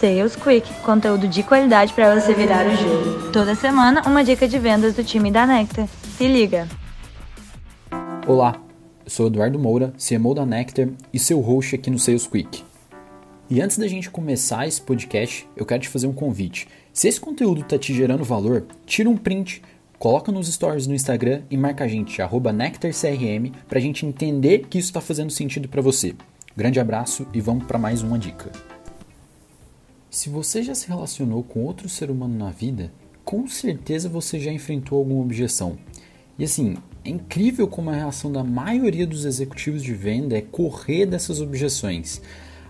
Sales Quick, conteúdo de qualidade para você virar o jogo. Toda semana, uma dica de vendas do time da Nectar. Se liga! Olá, eu sou Eduardo Moura, CMO da Nectar e seu host aqui no Sales Quick. E antes da gente começar esse podcast, eu quero te fazer um convite. Se esse conteúdo está te gerando valor, tira um print, coloca nos stories no Instagram e marca a gente, NectarCRM, para a gente entender que isso está fazendo sentido para você. Grande abraço e vamos para mais uma dica. Se você já se relacionou com outro ser humano na vida, com certeza você já enfrentou alguma objeção. E assim, é incrível como a reação da maioria dos executivos de venda é correr dessas objeções.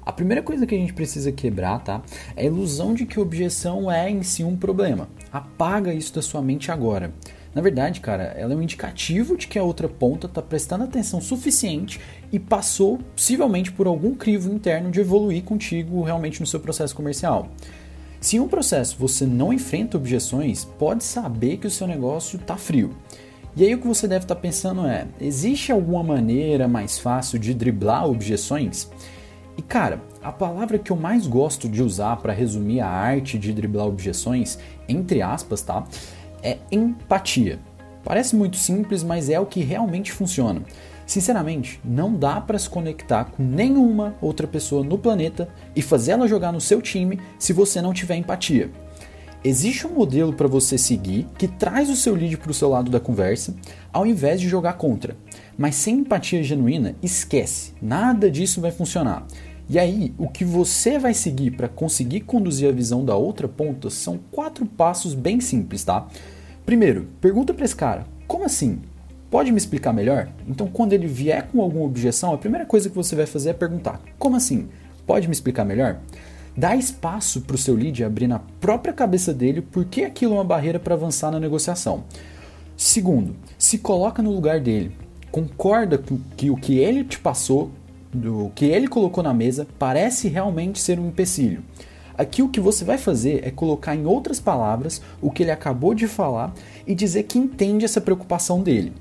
A primeira coisa que a gente precisa quebrar, tá? É a ilusão de que objeção é em si um problema. Apaga isso da sua mente agora. Na verdade, cara, ela é um indicativo de que a outra ponta está prestando atenção suficiente e passou possivelmente por algum crivo interno de evoluir contigo realmente no seu processo comercial. Se em um processo você não enfrenta objeções, pode saber que o seu negócio está frio. E aí o que você deve estar tá pensando é: existe alguma maneira mais fácil de driblar objeções? E cara, a palavra que eu mais gosto de usar para resumir a arte de driblar objeções, entre aspas, tá? É empatia. Parece muito simples, mas é o que realmente funciona. Sinceramente, não dá para se conectar com nenhuma outra pessoa no planeta e fazer ela jogar no seu time se você não tiver empatia. Existe um modelo para você seguir que traz o seu lead para o seu lado da conversa, ao invés de jogar contra. Mas sem empatia genuína, esquece, nada disso vai funcionar. E aí, o que você vai seguir para conseguir conduzir a visão da outra ponta são quatro passos bem simples, tá? Primeiro, pergunta para esse cara: como assim? Pode me explicar melhor? Então, quando ele vier com alguma objeção, a primeira coisa que você vai fazer é perguntar: como assim? Pode me explicar melhor? Dá espaço para o seu lead abrir na própria cabeça dele por que aquilo é uma barreira para avançar na negociação. Segundo, se coloca no lugar dele. Concorda que, que o que ele te passou do que ele colocou na mesa parece realmente ser um empecilho. Aqui o que você vai fazer é colocar em outras palavras o que ele acabou de falar e dizer que entende essa preocupação dele.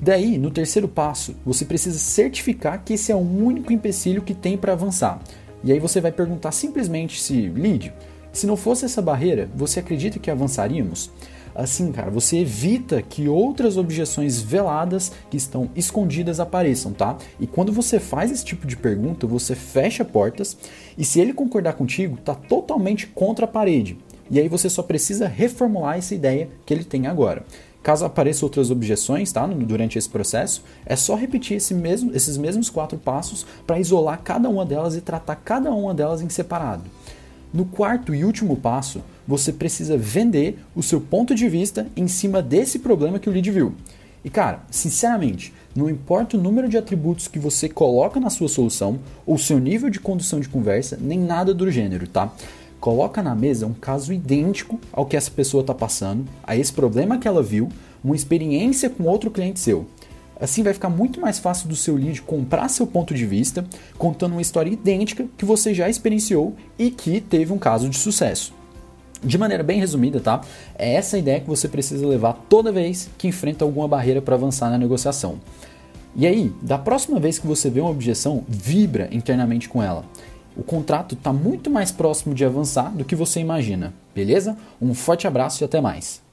Daí, no terceiro passo, você precisa certificar que esse é o único empecilho que tem para avançar. E aí você vai perguntar simplesmente se, Lídio, se não fosse essa barreira, você acredita que avançaríamos? Assim, cara, você evita que outras objeções veladas que estão escondidas apareçam, tá? E quando você faz esse tipo de pergunta, você fecha portas e se ele concordar contigo, tá totalmente contra a parede. E aí você só precisa reformular essa ideia que ele tem agora. Caso apareçam outras objeções tá, durante esse processo, é só repetir esse mesmo, esses mesmos quatro passos para isolar cada uma delas e tratar cada uma delas em separado. No quarto e último passo, você precisa vender o seu ponto de vista em cima desse problema que o lead viu. E cara, sinceramente, não importa o número de atributos que você coloca na sua solução, ou seu nível de condução de conversa, nem nada do gênero, tá? Coloca na mesa um caso idêntico ao que essa pessoa está passando, a esse problema que ela viu, uma experiência com outro cliente seu. Assim vai ficar muito mais fácil do seu lead comprar seu ponto de vista, contando uma história idêntica que você já experienciou e que teve um caso de sucesso. De maneira bem resumida, tá? É essa ideia que você precisa levar toda vez que enfrenta alguma barreira para avançar na negociação. E aí, da próxima vez que você vê uma objeção, vibra internamente com ela. O contrato está muito mais próximo de avançar do que você imagina, beleza? Um forte abraço e até mais.